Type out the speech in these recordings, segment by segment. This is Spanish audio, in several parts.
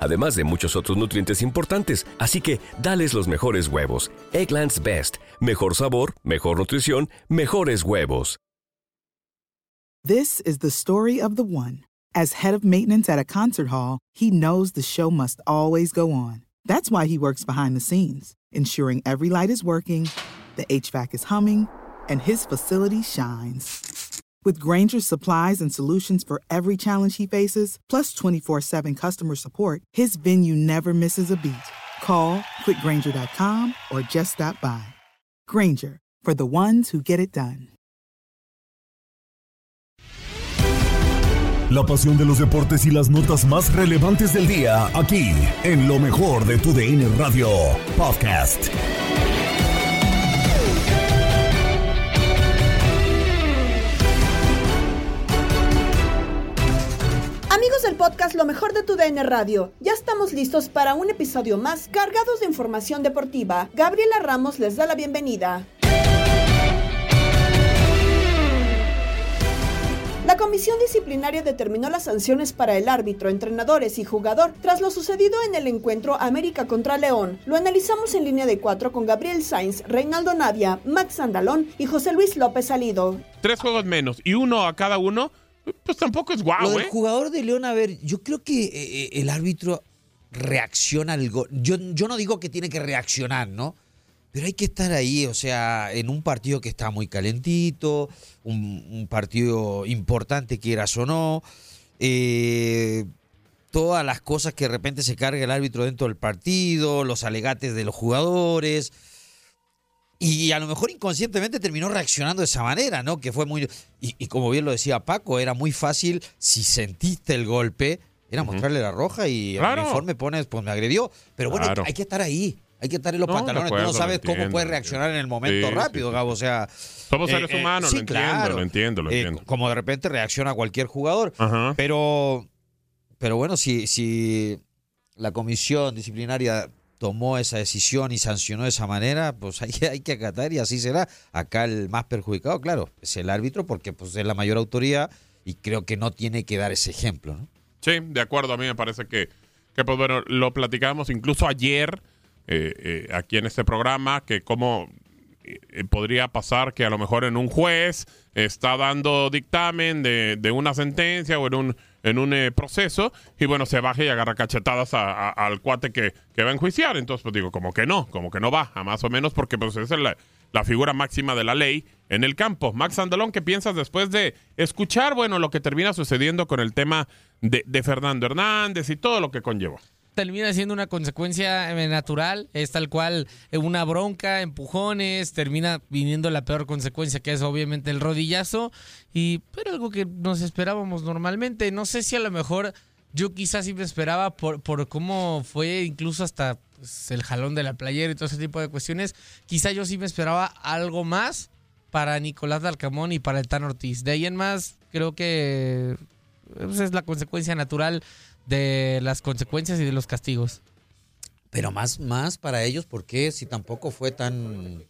además de muchos otros nutrientes importantes. Así que, dales los mejores huevos. Eggland's Best, mejor sabor, mejor nutrición, mejores huevos. This is the story of the one. As head of maintenance at a concert hall, he knows the show must always go on. That's why he works behind the scenes, ensuring every light is working, the HVAC is humming, and his facility shines. With Granger's supplies and solutions for every challenge he faces, plus 24 7 customer support, his venue never misses a beat. Call quickgranger.com or just stop by. Granger, for the ones who get it done. La pasión de los deportes y las notas más relevantes del día, aquí, en lo mejor de tu DN Radio Podcast. Podcast Lo mejor de tu DN Radio, ya estamos listos para un episodio más cargados de información deportiva. Gabriela Ramos les da la bienvenida. La comisión disciplinaria determinó las sanciones para el árbitro, entrenadores y jugador tras lo sucedido en el encuentro América contra León. Lo analizamos en línea de cuatro con Gabriel Sainz, Reinaldo Navia, Max Andalón y José Luis López Salido. Tres juegos menos y uno a cada uno, pues tampoco es guau, Lo del ¿eh? jugador de León, a ver, yo creo que eh, eh, el árbitro reacciona al gol. Yo, yo no digo que tiene que reaccionar, ¿no? Pero hay que estar ahí, o sea, en un partido que está muy calentito, un, un partido importante, quieras o no. eh, todas las cosas que de repente se carga el árbitro dentro del partido, los alegates de los jugadores. Y a lo mejor inconscientemente terminó reaccionando de esa manera, ¿no? Que fue muy... Y, y como bien lo decía Paco, era muy fácil, si sentiste el golpe, era mostrarle la roja y Claro. el uniforme pones, pues me agredió. Pero bueno, Claro. hay que estar ahí. Hay que estar en los No, pantalones. Tú no sabes cómo entiendo, puedes reaccionar en el momento Sí, sí, rápido, sí. Gabo. O sea... Somos eh, seres eh, humanos, sí, lo entiendo, claro. lo entiendo, lo Eh, entiendo. como de repente reacciona cualquier jugador. Ajá. Pero, pero bueno, si, si la comisión disciplinaria tomó esa decisión y sancionó de esa manera, pues hay, hay que acatar y así será. Acá el más perjudicado, claro, es el árbitro porque pues, es la mayor autoridad y creo que no tiene que dar ese ejemplo, ¿no? Sí, de acuerdo. A mí me parece que, que pues bueno, lo platicábamos incluso ayer eh, eh, aquí en este programa, que cómo eh, podría pasar que a lo mejor en un juez está dando dictamen de, de una sentencia o en un, en un eh, proceso y bueno, se baje y agarra cachetadas a- al cuate que, que va a enjuiciar. Entonces, pues digo, como que no, como que no va, a más o menos, porque pues es la, la figura máxima de la ley en el campo. Max Andalón, ¿qué piensas después de escuchar, bueno, lo que termina sucediendo con el tema de, de Fernando Hernández y todo lo que conllevó? Termina siendo una consecuencia eh, natural, es tal cual eh, una bronca, empujones, termina viniendo la peor consecuencia que es obviamente el rodillazo y pero algo que nos esperábamos normalmente, no sé si a lo mejor yo quizás sí me esperaba por, por cómo fue incluso hasta pues, el jalón de la playera y todo ese tipo de cuestiones, quizá yo sí me esperaba algo más para Nicolás Dalcamón y para el Tan Ortiz. De ahí en más, creo que pues, es la consecuencia natural de las consecuencias y de los castigos. Pero más, más para ellos, porque si tampoco fue tan...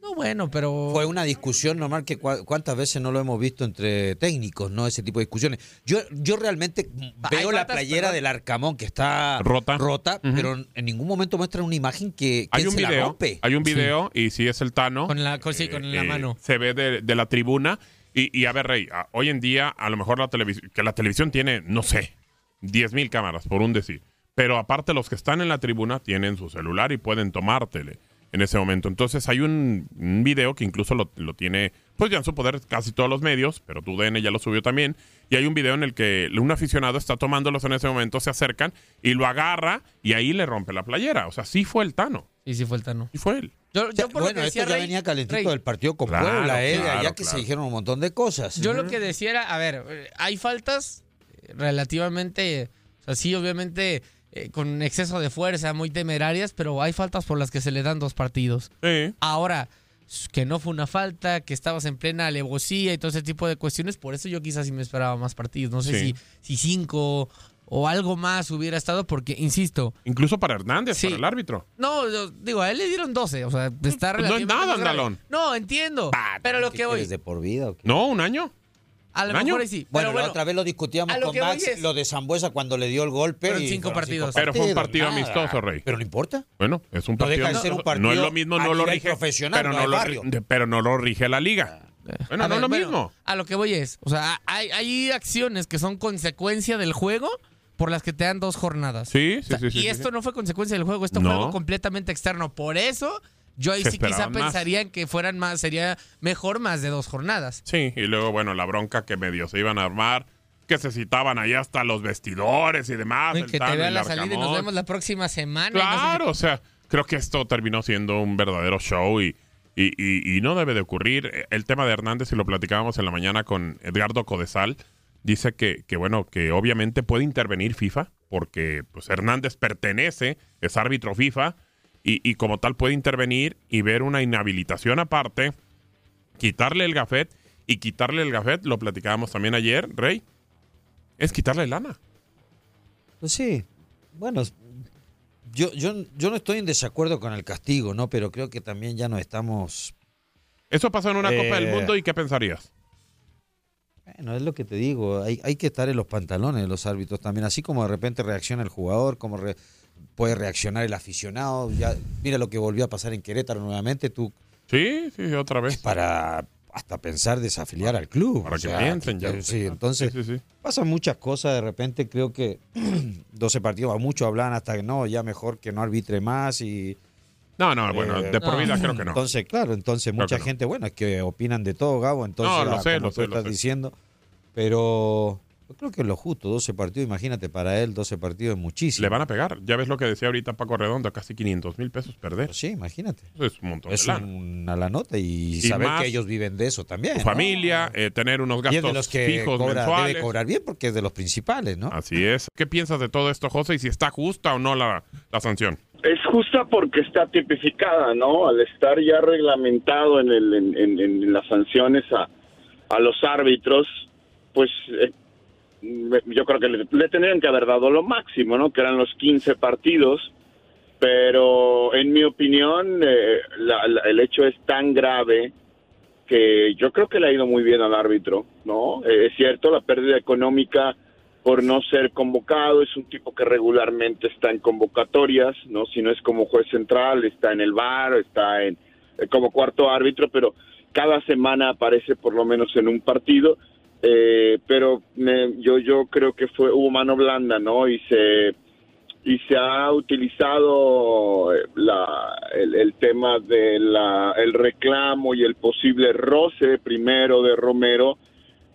No, bueno, pero... Fue una discusión normal que cua- cuántas veces no lo hemos visto entre técnicos, ¿no? Ese tipo de discusiones. Yo, yo realmente veo la playera del Arcamón que está Rota. rota pero en ningún momento muestra una imagen que, que Hay un se la video, rompe. hay un video y si es el Tano. Con la, con, sí, con la eh, mano. Se ve de, de la tribuna. Y, y a ver, Rey, a- hoy en día, a lo mejor la televisión, que la televisión tiene, no sé, 10 mil cámaras, por un decir. pero aparte los que están en la tribuna tienen su celular y pueden tomártele en ese momento. Entonces hay un, un video que incluso lo, lo tiene, pues ya en su poder casi todos los medios, pero tu DN ya lo subió también. Y hay un video en el que un aficionado está tomándolos en ese momento, se acercan y lo agarra y ahí le rompe la playera. O sea, sí fue el Tano. Y sí fue el Tano. Y fue él. Yo, yo por lo bueno, que esto decía ya Rey- venía calentito Rey, del partido con Claro, Puebla, ¿eh? claro, allá que claro. se dijeron un montón de cosas. Yo lo que decía era, a ver, eh, hay faltas relativamente, o sea, sí, obviamente eh, con exceso de fuerza, muy temerarias, pero hay faltas por las que se le dan dos partidos. Sí. Ahora, que no fue una falta, que estabas en plena alevosía y todo ese tipo de cuestiones, por eso yo quizás sí me esperaba más partidos. No sé Sí. si, si cinco o algo más hubiera estado, porque, insisto, Incluso para Hernández, Sí. para el árbitro. no, yo digo, a él le dieron 12, o sea, está pues no es nada. Andalón. No, entiendo, pero lo ¿Qué que voy, quieres, de por vida o qué? No, un año. A lo mejor sí, Bueno, pero bueno, la otra vez lo discutíamos lo con Max, es- lo de Zambuesa cuando le dio el golpe. Fueron y cinco partidos. Pero fue un partido nada. amistoso, Rey. Pero no importa. Bueno, es un No partido. deja de ser un no partido es lo mismo, no lo rige. profesional, pero no no, lo, pero no lo rige la liga. Bueno, A no ver, es lo bueno, mismo. A lo que voy es, o sea, hay, hay acciones que son consecuencia del juego por las que te dan dos jornadas. Sí, O sí, sea, sí. sí, y sí, esto sí. no fue consecuencia del juego, esto No. fue algo completamente externo. Por eso, yo ahí sí quizá esperaban más. pensaría en que fueran más, sería mejor más de dos jornadas. Sí, y luego, bueno, la bronca que medio se iban a armar, que se citaban ahí hasta los vestidores y demás. Uy, el que te Tano y vea el la salida y nos vemos la próxima semana. y no Claro, o sea, creo que esto terminó siendo un verdadero show y, y, y- y no debe de ocurrir. El tema de Hernández, y lo platicábamos en la mañana con Edgardo Codesal, dice que, que bueno, que obviamente puede intervenir FIFA, porque pues Hernández pertenece, es árbitro FIFA, y, y como tal puede intervenir y ver una inhabilitación aparte, quitarle el gafet, y quitarle el gafet, lo platicábamos también ayer, Rey, es quitarle lana. Pues sí. Bueno, yo, yo, yo no estoy en desacuerdo con el castigo, ¿no? Pero creo que también ya no estamos. Eso pasó en una Copa del Eh, Mundo, ¿y qué pensarías? Bueno, es lo que te digo. Hay, hay que estar en los pantalones de los árbitros también. Así como de repente reacciona el jugador, como re- puede reaccionar el aficionado. Ya, mira lo que volvió a pasar en Querétaro nuevamente. Tú, Sí, sí, otra vez. para hasta pensar desafiliar al club. Para O que sea, piensen ya. Sí, entonces. Sí, sí, sí. Pasan muchas cosas, de repente creo que 12 partidos, a muchos hablan hasta que no, ya mejor que no arbitre más y... No, no, bueno, Eh, de por no. vida creo que no. Entonces, claro, entonces Creo mucha no. gente, bueno, es que opinan de todo, Gabo, entonces, No, lo sé, como lo tú sé, lo estás sé. diciendo, pero yo creo que es lo justo, 12 partidos, imagínate, para él 12 partidos es muchísimo. Le van a pegar. Ya ves lo que decía ahorita Paco Redondo, casi 500 mil pesos perder. Pues sí, imagínate. Eso es un montón Es de lana. una la nota y, Y saber que ellos viven de eso también. Familia, eh, tener unos Y es gastos de los que fijos cobra- mensuales. debe cobrar bien porque es de los principales, ¿no? Así es. ¿Qué piensas de todo esto, José? Y si está justa o no la, la sanción. Es justa porque está tipificada, ¿no? Al estar ya reglamentado en, el, en, en- en las sanciones a, a los árbitros, pues eh, yo creo que le, le tendrían que haber dado lo máximo, ¿no? Que eran los 15 partidos, pero en mi opinión eh, la- el hecho es tan grave que yo creo que le ha ido muy bien al árbitro, ¿no? Eh, es cierto, la pérdida económica por no ser convocado, es un tipo que regularmente está en convocatorias, ¿no? Si no es como juez central, está en el bar, está en eh, como cuarto árbitro, pero cada semana aparece por lo menos en un partido, eh, pero me- yo yo creo que fue hubo mano blanda, ¿no? Y se y se ha utilizado eh, la, el, el tema del el reclamo y el posible roce primero de Romero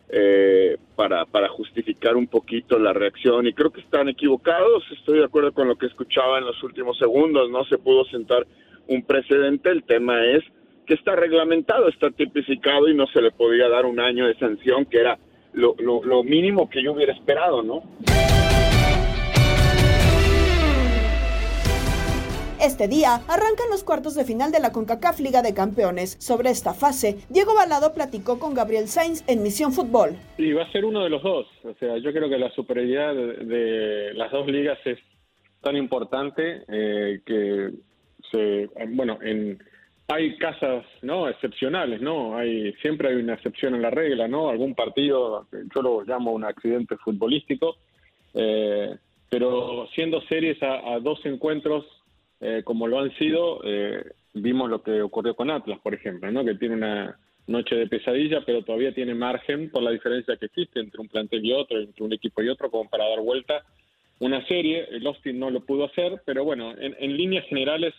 eh, para, para justificar un poquito la reacción. Y creo que están equivocados, estoy de acuerdo con lo que escuchaba en los últimos segundos, no se pudo sentar un precedente, el tema es que está reglamentado, está tipificado y no se le podía dar un año de sanción que era lo, lo, lo mínimo que yo hubiera esperado, ¿no? Este día arrancan los cuartos de final de la CONCACAF Liga de Campeones. Sobre esta fase, Diego Balado platicó con Gabriel Sainz en Misión Fútbol. Y va a ser uno de los dos. O sea, yo creo que la superioridad de, de las dos ligas es tan importante eh, que se, bueno, en hay casas no excepcionales, no hay siempre hay una excepción en la regla, no algún partido yo lo llamo un accidente futbolístico, eh, pero siendo series a, dos encuentros eh, como lo han sido, eh, vimos lo que ocurrió con Atlas, por ejemplo, ¿no? que tiene una noche de pesadilla, pero todavía tiene margen por la diferencia que existe entre un plantel y otro, entre un equipo y otro, como para dar vuelta una serie. El Austin no lo pudo hacer, pero bueno, en, en líneas generales,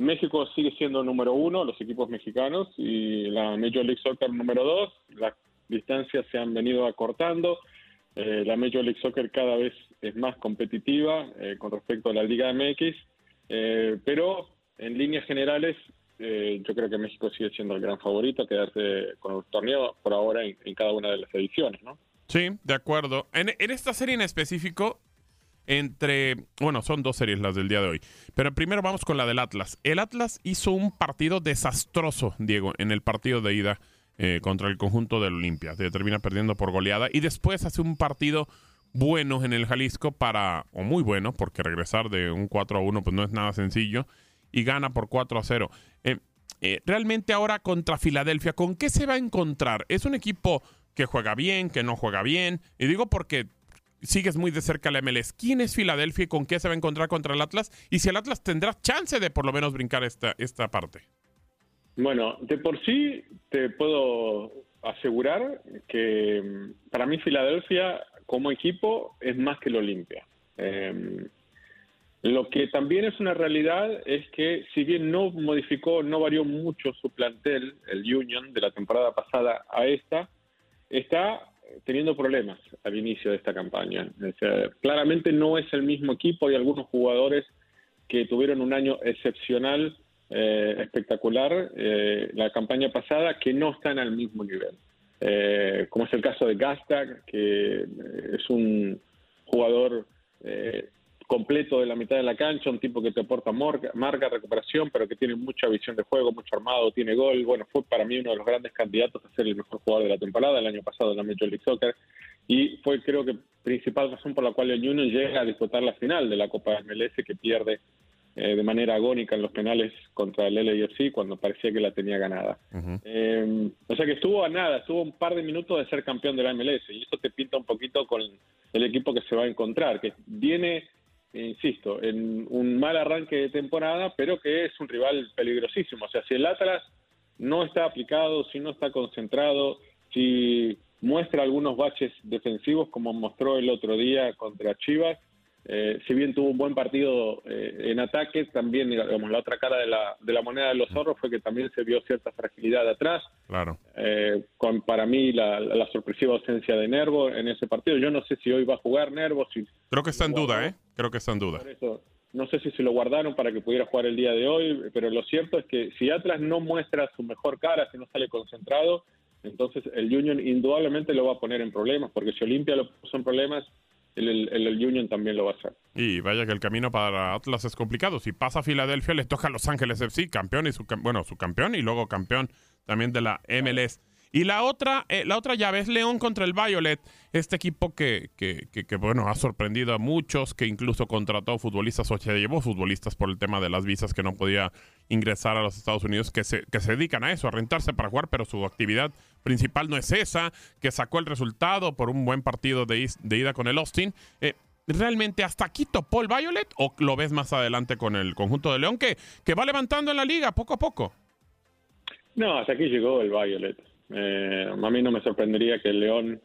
México sigue siendo número uno, los equipos mexicanos, y la Major League Soccer número dos. Las distancias se han venido acortando. Eh, la Major League Soccer cada vez es más competitiva eh, con respecto a la Liga MX, eh, pero en líneas generales eh, yo creo que México sigue siendo el gran favorito a quedarse con el torneo por ahora en, en cada una de las ediciones, ¿no? Sí, de acuerdo. En, en esta serie en específico, entre, bueno, son dos series las del día de hoy, pero primero vamos con la del Atlas. El Atlas hizo un partido desastroso, Diego, en el partido de ida eh, contra el conjunto del Olimpia. Termina perdiendo por goleada y después hace un partido bueno en el Jalisco para, o muy bueno, porque regresar de un 4 a 1 pues no es nada sencillo, y gana por 4 a 0. Eh, eh, realmente ahora contra Filadelfia, ¿con qué se va a encontrar? Es un equipo que juega bien, que no juega bien, y digo porque sigues muy de cerca la MLS. ¿Quién es Filadelfia y con qué se va a encontrar contra el Atlas? Y si el Atlas tendrá chance de por lo menos brincar esta, esta parte. Bueno, de por sí te puedo asegurar que mm, para mí Filadelfia como equipo es más que el Olimpia. Eh, lo que también es una realidad es que si bien no modificó, no varió mucho su plantel, el Union, de la temporada pasada a esta, está teniendo problemas al inicio de esta campaña. Claramente no es el mismo equipo, hay algunos jugadores que tuvieron un año excepcional, eh, espectacular, eh, la campaña pasada, que no están al mismo nivel. Eh, como es el caso de Gastag, que es un jugador completo de la mitad de la cancha, un tipo que te aporta marca, marca, recuperación, pero que tiene mucha visión de juego, mucho armado, tiene gol. Bueno, fue para mí uno de los grandes candidatos a ser el mejor jugador de la temporada el año pasado en la Major League Soccer y fue creo que principal razón por la cual el Union llega a disputar la final de la Copa MLS que pierde eh, de manera agónica en los penales contra el LAFC cuando parecía que la tenía ganada. Uh -huh. eh, o sea que estuvo a nada, estuvo un par de minutos de ser campeón de la MLS y eso te pinta un poquito con el equipo que se va a encontrar, que viene insisto, en un mal arranque de temporada, pero que es un rival peligrosísimo. O sea, si el Atlas no está aplicado, si no está concentrado, si muestra algunos baches defensivos como mostró el otro día contra Chivas, eh, si bien tuvo un buen partido eh, en ataque, también digamos, la otra cara de la, de la moneda de los zorros fue que también se vio cierta fragilidad de atrás. Claro. Eh, con para mí la, la, sorpresiva ausencia de Nervo en ese partido. Yo no sé si hoy va a jugar Nervo. Si Creo que está en duda, ¿eh? Creo que está en duda. Por eso, no sé si se lo guardaron para que pudiera jugar el día de hoy, pero lo cierto es que si Atlas no muestra su mejor cara, si no sale concentrado, entonces el Union indudablemente lo va a poner en problemas, porque si Olimpia lo puso en problemas, el, el, el, Union también lo va a hacer. Y vaya que el camino para Atlas es complicado. Si pasa a Filadelfia, le toca a Los Ángeles FC, campeón y su bueno, su campeón y luego campeón también de la MLS. Y la otra, eh, la otra llave es León contra el Violet, este equipo que, que, que, que, bueno, ha sorprendido a muchos, que incluso contrató futbolistas o se llevó futbolistas por el tema de las visas que no podía ingresar a los Estados Unidos, que se, que se dedican a eso, a rentarse para jugar, pero su actividad principal no es esa, que sacó el resultado por un buen partido de, de ida con el Austin. Eh, ¿Realmente hasta aquí topó el Violet o lo ves más adelante con el conjunto de León que, que va levantando en la liga poco a poco? No, hasta aquí llegó el Violet. Eh, a mí no me sorprendería que el León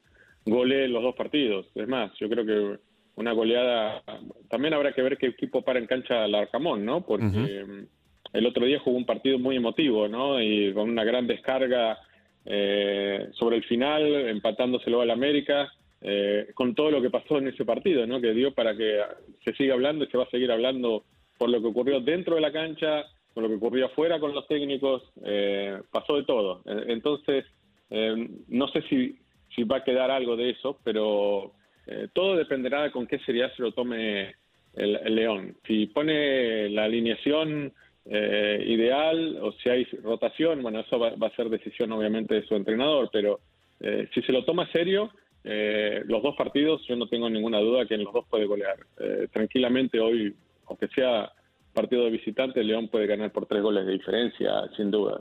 golee los dos partidos. Es más, yo creo que una goleada. También habrá que ver qué equipo para en cancha al Arcamón, ¿no? Porque uh -huh. el otro día jugó un partido muy emotivo, ¿no? Y con una gran descarga eh, sobre el final, empatándoselo al América. Eh, con todo lo que pasó en ese partido, ¿no? Que dio para que se siga hablando y se va a seguir hablando por lo que ocurrió dentro de la cancha, con lo que ocurrió afuera con los técnicos, eh, pasó de todo. Entonces, eh, no sé si, si va a quedar algo de eso, pero eh, todo dependerá de con qué seriedad se lo tome el, el León. Si pone la alineación eh, ideal o si hay rotación, bueno, eso va, va, a ser decisión obviamente de su entrenador, pero eh, si se lo toma serio, los dos partidos, yo no tengo ninguna duda que en los dos puede golear. tranquilamente hoy, aunque sea partido de visitante, León puede ganar por tres goles de diferencia, sin duda.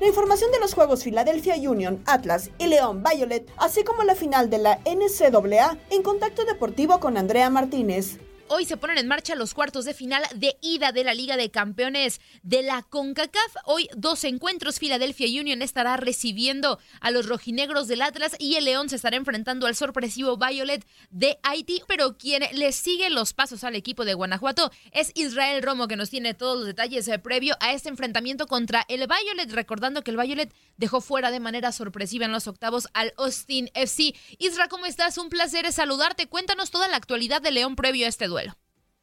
La información de los juegos Philadelphia Union, Atlas y León Violet, así como la final de la NCAA en contacto deportivo con Andrea Martínez. Hoy se ponen en marcha los cuartos de final de ida de la Liga de Campeones de la CONCACAF. Hoy dos encuentros. Philadelphia Union estará recibiendo a los rojinegros del Atlas y el León se estará enfrentando al sorpresivo Violet de Haití. Pero quien le sigue los pasos al equipo de Guanajuato es Israel Romo, que nos tiene todos los detalles eh, previo a este enfrentamiento contra el Violet. Recordando que el Violet dejó fuera de manera sorpresiva en los octavos al Austin FC. Isra, ¿cómo estás? Un placer saludarte. Cuéntanos toda la actualidad de León previo a este duelo.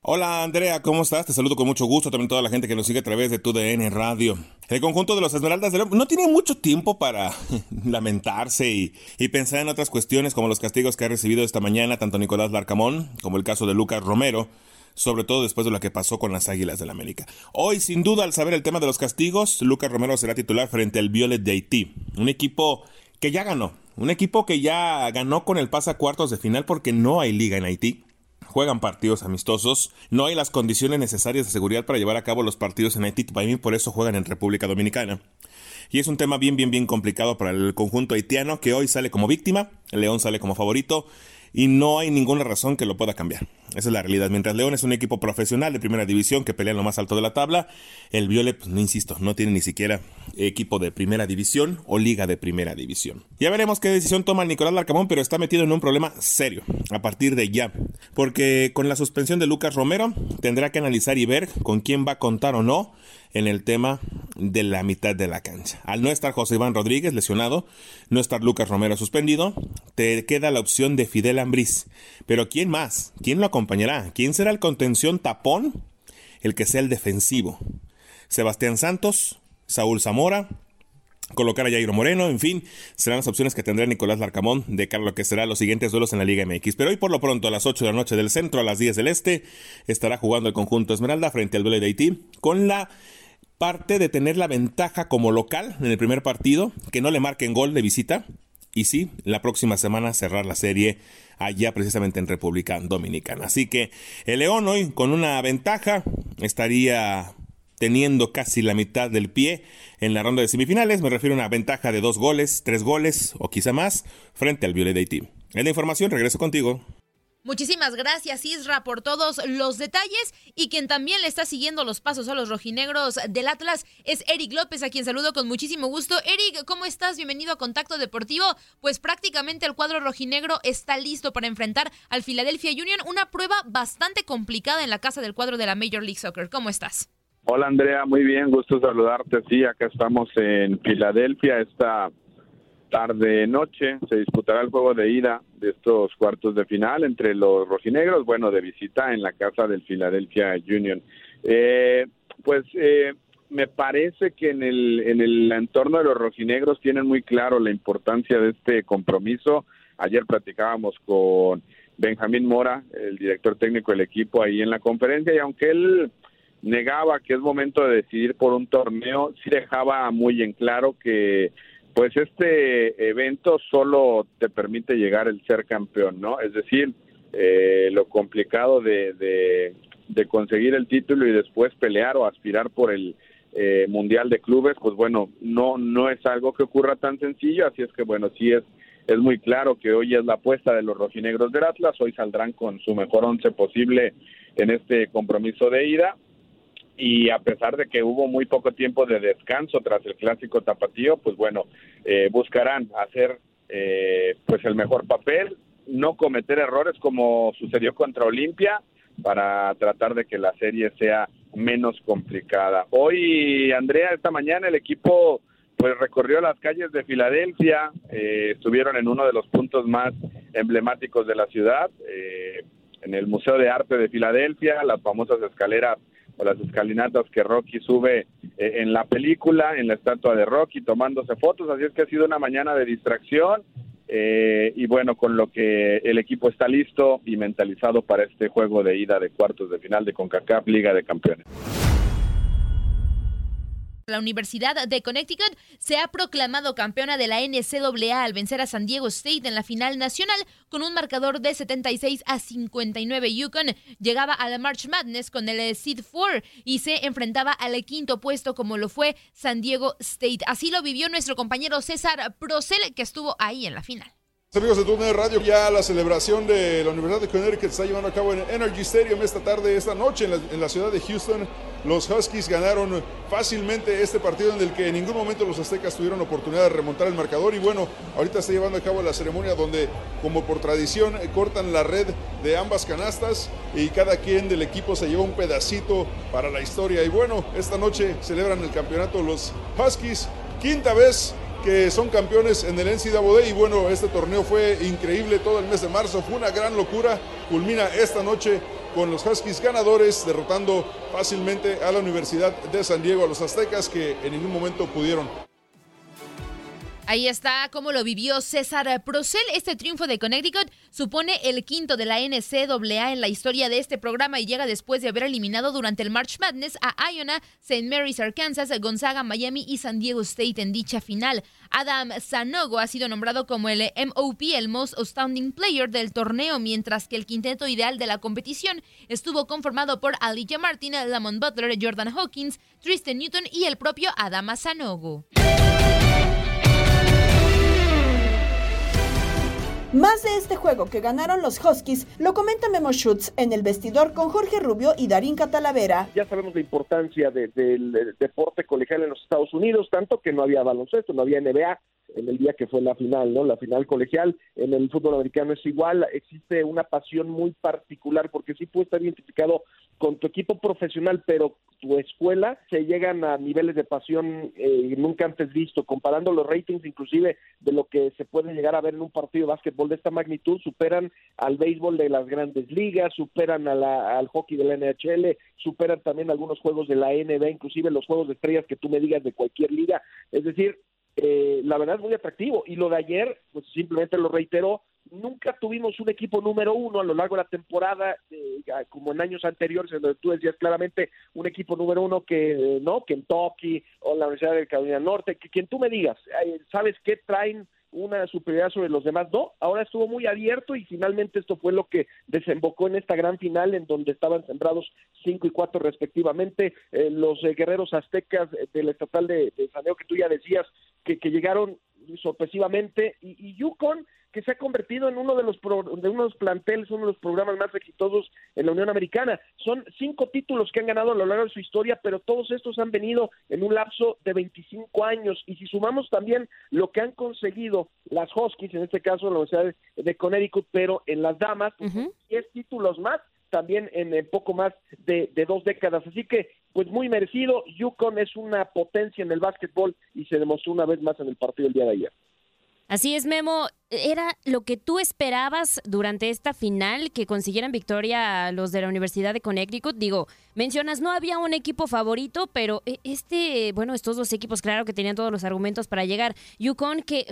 Hola Andrea, ¿cómo estás? Te saludo con mucho gusto, también toda la gente que nos sigue a través de tu DN Radio. El conjunto de los Esmeraldas de no tiene mucho tiempo para lamentarse y, y, pensar en otras cuestiones como los castigos que ha recibido esta mañana tanto Nicolás Larcamón como el caso de Lucas Romero, sobre todo después de lo que pasó con las Águilas del la América. Hoy, sin duda, al saber el tema de los castigos, Lucas Romero será titular frente al Violet de Haití, un equipo que ya ganó, un equipo que ya ganó con el pase a cuartos de final porque no hay liga en Haití juegan partidos amistosos, no hay las condiciones necesarias de seguridad para llevar a cabo los partidos en Haití, por eso juegan en República Dominicana. Y es un tema bien, bien, bien complicado para el conjunto haitiano que hoy sale como víctima, el León sale como favorito y no hay ninguna razón que lo pueda cambiar. Esa es la realidad. Mientras León es un equipo profesional de primera división que pelea en lo más alto de la tabla, el Violet, pues, no insisto, no tiene ni siquiera equipo de primera división o liga de primera división. Ya veremos qué decisión toma Nicolás Larcamón, pero está metido en un problema serio a partir de ya. Porque con la suspensión de Lucas Romero tendrá que analizar y ver con quién va a contar o no en el tema de la mitad de la cancha. Al no estar José Iván Rodríguez lesionado, no estar Lucas Romero suspendido, te queda la opción de Fidel Ambriz. Pero ¿quién más? ¿Quién lo acompañará? ¿Quién será el contención tapón? El que sea el defensivo. Sebastián Santos, Saúl Zamora, colocar a Jairo Moreno, en fin, serán las opciones que tendrá Nicolás Larcamón de cara a lo que será los siguientes duelos en la Liga MX. Pero hoy por lo pronto a las 8 de la noche del centro, a las 10 del este, estará jugando el conjunto Esmeralda frente al duelo de Haití con la parte de tener la ventaja como local en el primer partido, que no le marquen gol de visita. Y sí, la próxima semana cerrar la serie allá precisamente en República Dominicana. Así que el León hoy con una ventaja estaría teniendo casi la mitad del pie en la ronda de semifinales. Me refiero a una ventaja de dos goles, tres goles o quizá más frente al Violet Team. En la información regreso contigo. Muchísimas gracias Isra por todos los detalles y quien también le está siguiendo los pasos a los rojinegros del Atlas es Eric López, a quien saludo con muchísimo gusto. Eric, ¿cómo estás? Bienvenido a Contacto Deportivo. Pues prácticamente el cuadro rojinegro está listo para enfrentar al Philadelphia Union, una prueba bastante complicada en la casa del cuadro de la Major League Soccer. ¿Cómo estás? Hola Andrea, muy bien, gusto saludarte. Sí, acá estamos en Filadelfia esta tarde noche se disputará el juego de ida de estos cuartos de final entre los rojinegros, bueno, de visita en la casa del Philadelphia Union. Eh, pues eh, me parece que en el, en el entorno de los rojinegros tienen muy claro la importancia de este compromiso. Ayer platicábamos con Benjamín Mora, el director técnico del equipo, ahí en la conferencia, y aunque él negaba que es momento de decidir por un torneo, sí dejaba muy en claro que pues este evento solo te permite llegar el ser campeón, ¿no? Es decir, eh, lo complicado de, de, conseguir el título y después pelear o aspirar por el eh, Mundial de Clubes, pues bueno, no, no es algo que ocurra tan sencillo, así es que bueno, sí es, es muy claro que hoy es la apuesta de los rojinegros del Atlas, hoy saldrán con su mejor once posible en este compromiso de ida y a pesar de que hubo muy poco tiempo de descanso tras el clásico tapatío, pues bueno, eh, buscarán hacer eh, pues el mejor papel, no cometer errores como sucedió contra Olimpia para tratar de que la serie sea menos complicada. Hoy, Andrea, esta mañana el equipo pues recorrió las calles de Filadelfia, eh, estuvieron en uno de los puntos más emblemáticos de la ciudad, en el Museo de Arte de Filadelfia, las famosas escaleras o las escalinatas que Rocky sube eh, en la película, en la estatua de Rocky, tomándose fotos. Así es que ha sido una mañana de distracción. Eh, y bueno, con lo que el equipo está listo y mentalizado para este juego de ida de cuartos de final de CONCACAF Liga de Campeones. La Universidad de Connecticut se ha proclamado campeona de la NCAA al vencer a San Diego State en la final nacional con un marcador de 76 a 59. Yukon llegaba a la March Madness con el Seed 4 y se enfrentaba al quinto puesto como lo fue San Diego State. Así lo vivió nuestro compañero César Procel que estuvo ahí en la final. Amigos de Turner Radio, ya la celebración de la Universidad de Connecticut está llevando a cabo en Energy Stadium esta tarde, esta noche en la, en la, ciudad de Houston. Los Huskies ganaron fácilmente este partido en el que en ningún momento los aztecas tuvieron oportunidad de remontar el marcador y bueno, ahorita está llevando a cabo la ceremonia donde como por tradición cortan la red de ambas canastas y cada quien del equipo se lleva un pedacito para la historia y bueno, esta noche celebran el campeonato los Huskies, quinta vez que son campeones en el NCAA y bueno, este torneo fue increíble todo el mes de marzo, fue una gran locura, culmina esta noche con los Huskies ganadores derrotando fácilmente a la Universidad de San Diego, a los aztecas que en ningún momento pudieron. Ahí está cómo lo vivió César Procel. Este triunfo de Connecticut supone el quinto de la NCAA en la historia de este programa y llega después de haber eliminado durante el March Madness a Iona, St. Mary's, Arkansas, Gonzaga, Miami y San Diego State en dicha final. Adam Sanogo ha sido nombrado como el MOP, el Most Outstanding Player del torneo, mientras que el quinteto ideal de la competición estuvo conformado por Alicia Martin, Lamont Butler, Jordan Hawkins, Tristan Newton y el propio Adam Sanogo. Más de este juego que ganaron los Huskies lo comenta Memo Schutz en el vestidor con Jorge Rubio y Darín Catalavera. Ya sabemos la importancia de, del de, deporte colegial en los Estados Unidos, tanto que no había baloncesto, no había NBA en el día que fue la final, ¿no? La final colegial. En el fútbol americano es igual, existe una pasión muy particular porque sí puede estar identificado con tu equipo profesional, pero tu escuela se llegan a niveles de pasión eh, nunca antes visto, comparando los ratings inclusive de lo que se puede llegar a ver en un partido de básquetbol de esta magnitud, superan al béisbol de las grandes ligas, superan a la, al hockey de la NHL, superan también algunos juegos de la NBA, inclusive los juegos de estrellas que tú me digas de cualquier liga, es decir, eh, la verdad es muy atractivo. Y lo de ayer, pues simplemente lo reitero, nunca tuvimos un equipo número uno a lo largo de la temporada, eh, como en años anteriores, en donde tú decías claramente un equipo número uno que, eh, ¿no? Kentucky o la Universidad de Carolina Norte, que quien tú me digas, eh, ¿sabes qué traen? Una superioridad sobre los demás. No, ahora estuvo muy abierto y finalmente esto fue lo que desembocó en esta gran final en donde estaban sembrados cinco y cuatro respectivamente. Eh, los eh, guerreros aztecas del estatal de, de Saneo que tú ya decías que, que llegaron sorpresivamente y, y Yukon que se ha convertido en uno de los pro, de uno de los planteles, uno de los programas más exitosos en la Unión Americana. Son cinco títulos que han ganado a lo largo de su historia, pero todos estos han venido en un lapso de 25 años. Y si sumamos también lo que han conseguido las Huskies, en este caso la Universidad de, de Connecticut, pero en las damas, pues, uh -huh. 10 títulos más también en, en poco más de, de, dos décadas. Así que, pues muy merecido. Yukon es una potencia en el básquetbol y se demostró una vez más en el partido el día de ayer. Así es, Memo. ¿Era lo que tú esperabas durante esta final que consiguieran victoria los de la Universidad de Connecticut? Digo, mencionas, no había un equipo favorito, pero este, bueno, estos dos equipos, claro que tenían todos los argumentos para llegar. Yukon, que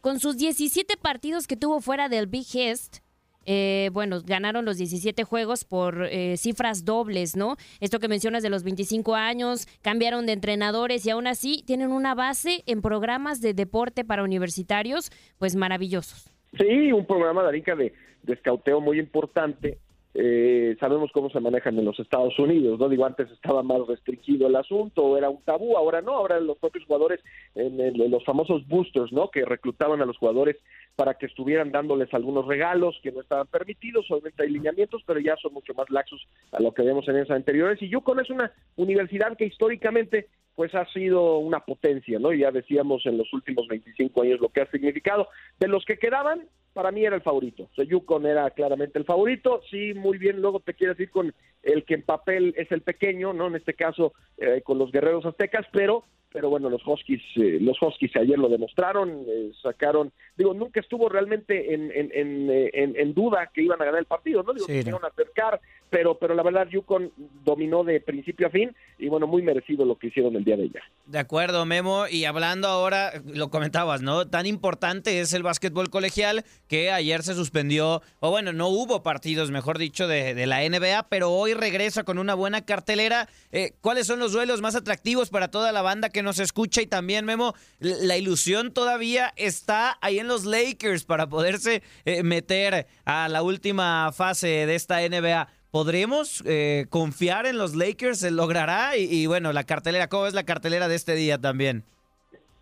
con sus 17 partidos que tuvo fuera del Big East, eh, bueno, ganaron los 17 juegos por eh, cifras dobles, ¿no? Esto que mencionas de los 25 años, cambiaron de entrenadores y aún así tienen una base en programas de deporte para universitarios, pues maravillosos. Sí, un programa, Darica, de, de escauteo muy importante. Eh, sabemos cómo se manejan en los Estados Unidos, ¿no? Digo, antes estaba más restringido el asunto, era un tabú, ahora no, ahora los propios jugadores, en, el, en los famosos boosters, ¿no? Que reclutaban a los jugadores para que estuvieran dándoles algunos regalos que no estaban permitidos, obviamente hay lineamientos, pero ya son mucho más laxos a lo que vemos en esas anteriores. Y Yukon es una universidad que históricamente pues ha sido una potencia, ¿no? Ya decíamos en los últimos 25 años lo que ha significado. De los que quedaban, para mí era el favorito. O sea, Yukon era claramente el favorito. Sí, muy bien, luego te quieres ir con el que en papel es el pequeño, ¿no? En este caso, eh, con los guerreros aztecas, pero pero bueno, los Huskies, eh, los Huskies ayer lo demostraron, eh, sacaron, digo, nunca estuvo realmente en, en, en, en, en duda que iban a ganar el partido, ¿no? Digo, sí, se no. a acercar, pero, pero la verdad Yukon dominó de principio a fin y bueno, muy merecido lo que hicieron el día de ayer. De acuerdo, Memo, y hablando ahora, lo comentabas, ¿no? Tan importante es el básquetbol colegial que ayer se suspendió, o bueno, no hubo partidos, mejor dicho, de, de la NBA, pero hoy regresa con una buena cartelera. Eh, ¿Cuáles son los duelos más atractivos para toda la banda que nos escucha y también Memo, la ilusión todavía está ahí en los Lakers para poderse eh, meter a la última fase de esta NBA. ¿Podremos eh, confiar en los Lakers? ¿Se logrará? Y, y, bueno, la cartelera, ¿cómo es la cartelera de este día también?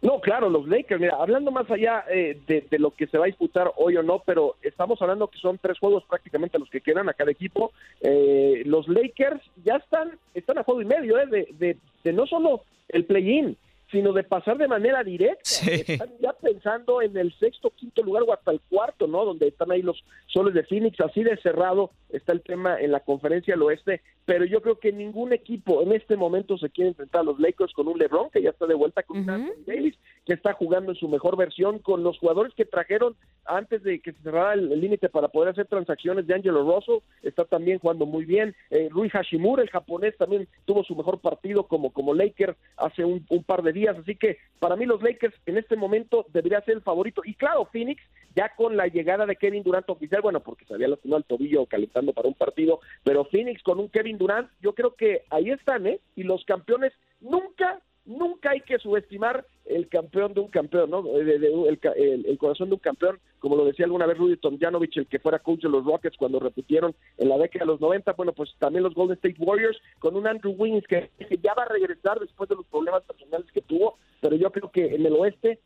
No, claro, los Lakers, mira, hablando más allá eh, de, de, lo que se va a disputar hoy o no, pero estamos hablando que son tres juegos prácticamente los que quedan a cada equipo. Eh, los Lakers ya están, están a juego y medio eh, de, de, de no solo el play-in, sino de pasar de manera directa. Están ya pensando en el sexto, quinto lugar o hasta el cuarto, ¿no? Donde están ahí los soles de Phoenix, así de cerrado está el tema en la conferencia del oeste, pero yo creo que ningún equipo en este momento se quiere enfrentar a los Lakers con un LeBron que ya está de vuelta con Anthony Davis, que está jugando en su mejor versión, con los jugadores que trajeron antes de que se cerrara el límite para poder hacer transacciones de Angelo Russell, está también jugando muy bien. Eh, Rui Hashimura, el japonés, también tuvo su mejor partido como, como Laker hace un, un par de así que para mí los Lakers en este momento debería ser el favorito. Y claro, Phoenix, ya con la llegada de Kevin Durant oficial, bueno, porque se había lastimado el tobillo calentando para un partido, pero Phoenix con un Kevin Durant, yo creo que ahí están, ¿eh? Y los campeones nunca nunca hay que subestimar el campeón de un campeón, ¿no? De, el, el, corazón de un campeón, como lo decía alguna vez Rudy Tomjanovich, el que fuera coach de los Rockets cuando repitieron en la década de los 90, bueno, pues también los Golden State Warriors con un Andrew Wiggins que, ya va a regresar después de los problemas personales que tuvo, pero yo creo que en el oeste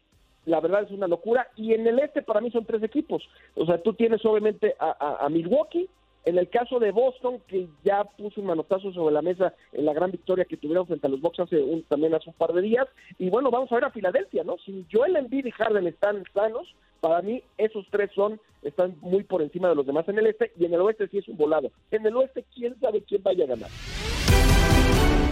la verdad es una locura y en el este para mí son tres equipos, o sea, tú tienes obviamente a Milwaukee, en el caso de Boston, que ya puso un manotazo sobre la mesa en la gran victoria que tuvieron frente a los Bucks hace un, también hace un par de días. Y bueno, vamos a ver a Filadelfia, ¿no? Si Joel Embiid y Harden están sanos, para mí esos tres son están muy por encima de los demás en el este y en el oeste sí es un volado. En el oeste, quién sabe quién vaya a ganar.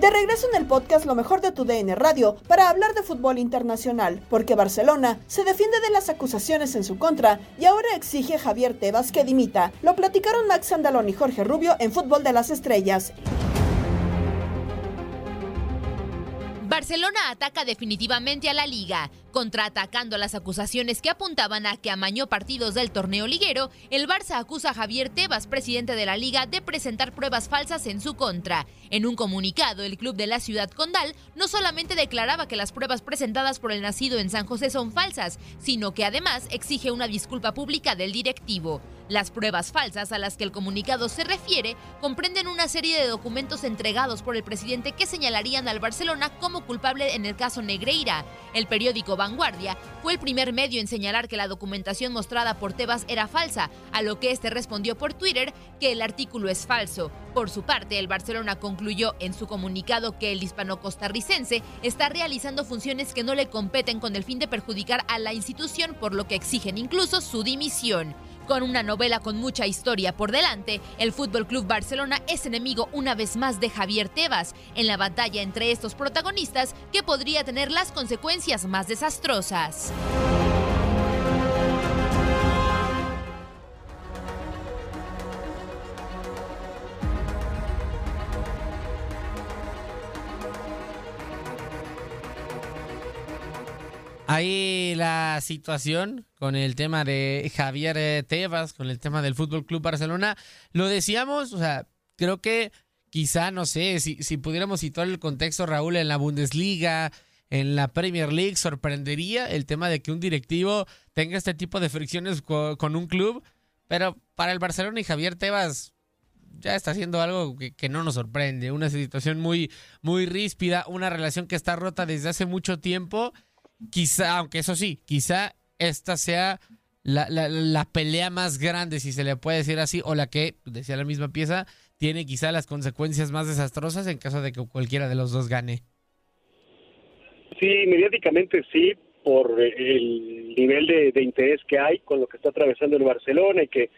De regreso en el podcast Lo mejor de tu DN Radio para hablar de fútbol internacional, porque Barcelona se defiende de las acusaciones en su contra y ahora exige a Javier Tebas que dimita. Lo platicaron Max Andalón y Jorge Rubio en Fútbol de las Estrellas. Barcelona ataca definitivamente a la liga. Contraatacando las acusaciones que apuntaban a que amañó partidos del torneo liguero, el Barça acusa a Javier Tebas, presidente de la liga, de presentar pruebas falsas en su contra. En un comunicado, el club de la ciudad condal no solamente declaraba que las pruebas presentadas por el nacido en San José son falsas, sino que además exige una disculpa pública del directivo. Las pruebas falsas a las que el comunicado se refiere comprenden una serie de documentos entregados por el presidente que señalarían al Barcelona como culpable en el caso Negreira. El periódico Vanguardia fue el primer medio en señalar que la documentación mostrada por Tebas era falsa, a lo que este respondió por Twitter que el artículo es falso. Por su parte, el Barcelona concluyó en su comunicado que el hispano-costarricense está realizando funciones que no le competen con el fin de perjudicar a la institución, por lo que exigen incluso su dimisión. Con una novela con mucha historia por delante, el Fútbol Club Barcelona es enemigo una vez más de Javier Tebas en la batalla entre estos protagonistas que podría tener las consecuencias más desastrosas. Ahí la situación con el tema de Javier eh, Tebas, con el tema del Fútbol Club Barcelona. Lo decíamos, o sea, creo que quizá, no sé, si, si pudiéramos situar el contexto, Raúl, en la Bundesliga, en la Premier League, sorprendería el tema de que un directivo tenga este tipo de fricciones co con un club, pero para el Barcelona y Javier Tebas ya está haciendo algo que, que, no nos sorprende, una situación muy, muy ríspida, una relación que está rota desde hace mucho tiempo quizá, aunque eso sí, quizá esta sea la, la, la, pelea más grande, si se le puede decir así, o la que, decía la misma pieza, tiene quizá las consecuencias más desastrosas en caso de que cualquiera de los dos gane. Sí, mediáticamente sí, por el nivel de, interés que hay con lo que está atravesando el Barcelona y que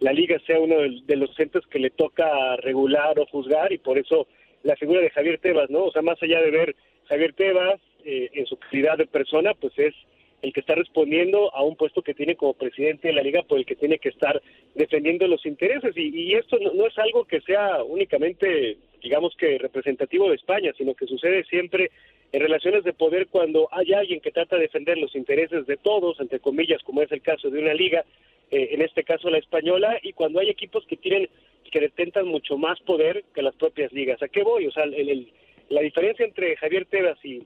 la liga sea uno de, de los centros que le toca regular o juzgar y por eso la figura de Javier Tebas, ¿no? O sea, más allá de ver Javier Tebas eh, en su calidad de persona, pues es el que está respondiendo a un puesto que tiene como presidente de la liga, por el que tiene que estar defendiendo los intereses. Y, y esto no, es algo que sea únicamente, digamos que representativo de España, sino que sucede siempre en relaciones de poder cuando hay alguien que trata de defender los intereses de todos, entre comillas, como es el caso de una liga, eh, en este caso la española, y cuando hay equipos que tienen que detentan mucho más poder que las propias ligas. ¿A qué voy? O sea, el, la diferencia entre Javier Tebas y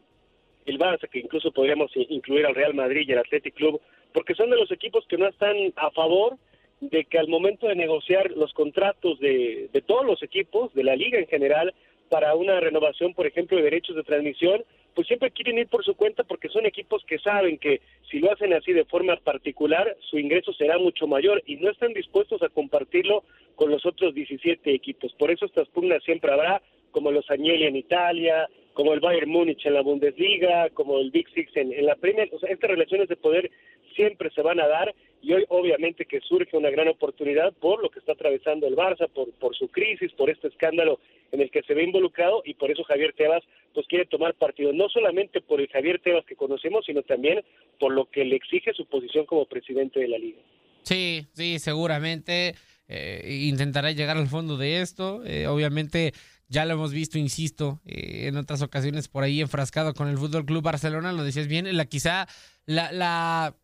el Barça, que incluso podríamos incluir al Real Madrid y el Athletic Club, porque son de los equipos que no están a favor de que al momento de negociar los contratos de, de todos los equipos, de la liga en general, para una renovación, por ejemplo, de derechos de transmisión, pues siempre quieren ir por su cuenta porque son equipos que saben que si lo hacen así de forma particular, su ingreso será mucho mayor y no están dispuestos a compartirlo con los otros 17 equipos. Por eso estas pugnas siempre habrá, como los Agnelli en Italia, como el Bayern Múnich en la Bundesliga, como el Big Six en, la Premier. O sea, estas relaciones de poder siempre se van a dar y hoy obviamente que surge una gran oportunidad por lo que está atravesando el Barça, por, por su crisis, por este escándalo en el que se ve involucrado y por eso Javier Tebas pues quiere tomar partido, no solamente por el Javier Tebas que conocemos, sino también por lo que le exige su posición como presidente de la liga. Sí, sí, seguramente eh, intentará llegar al fondo de esto. Eh, obviamente ya lo hemos visto, insisto, eh, en otras ocasiones por ahí enfrascado con el Fútbol Club Barcelona, lo decías bien, la quizá la,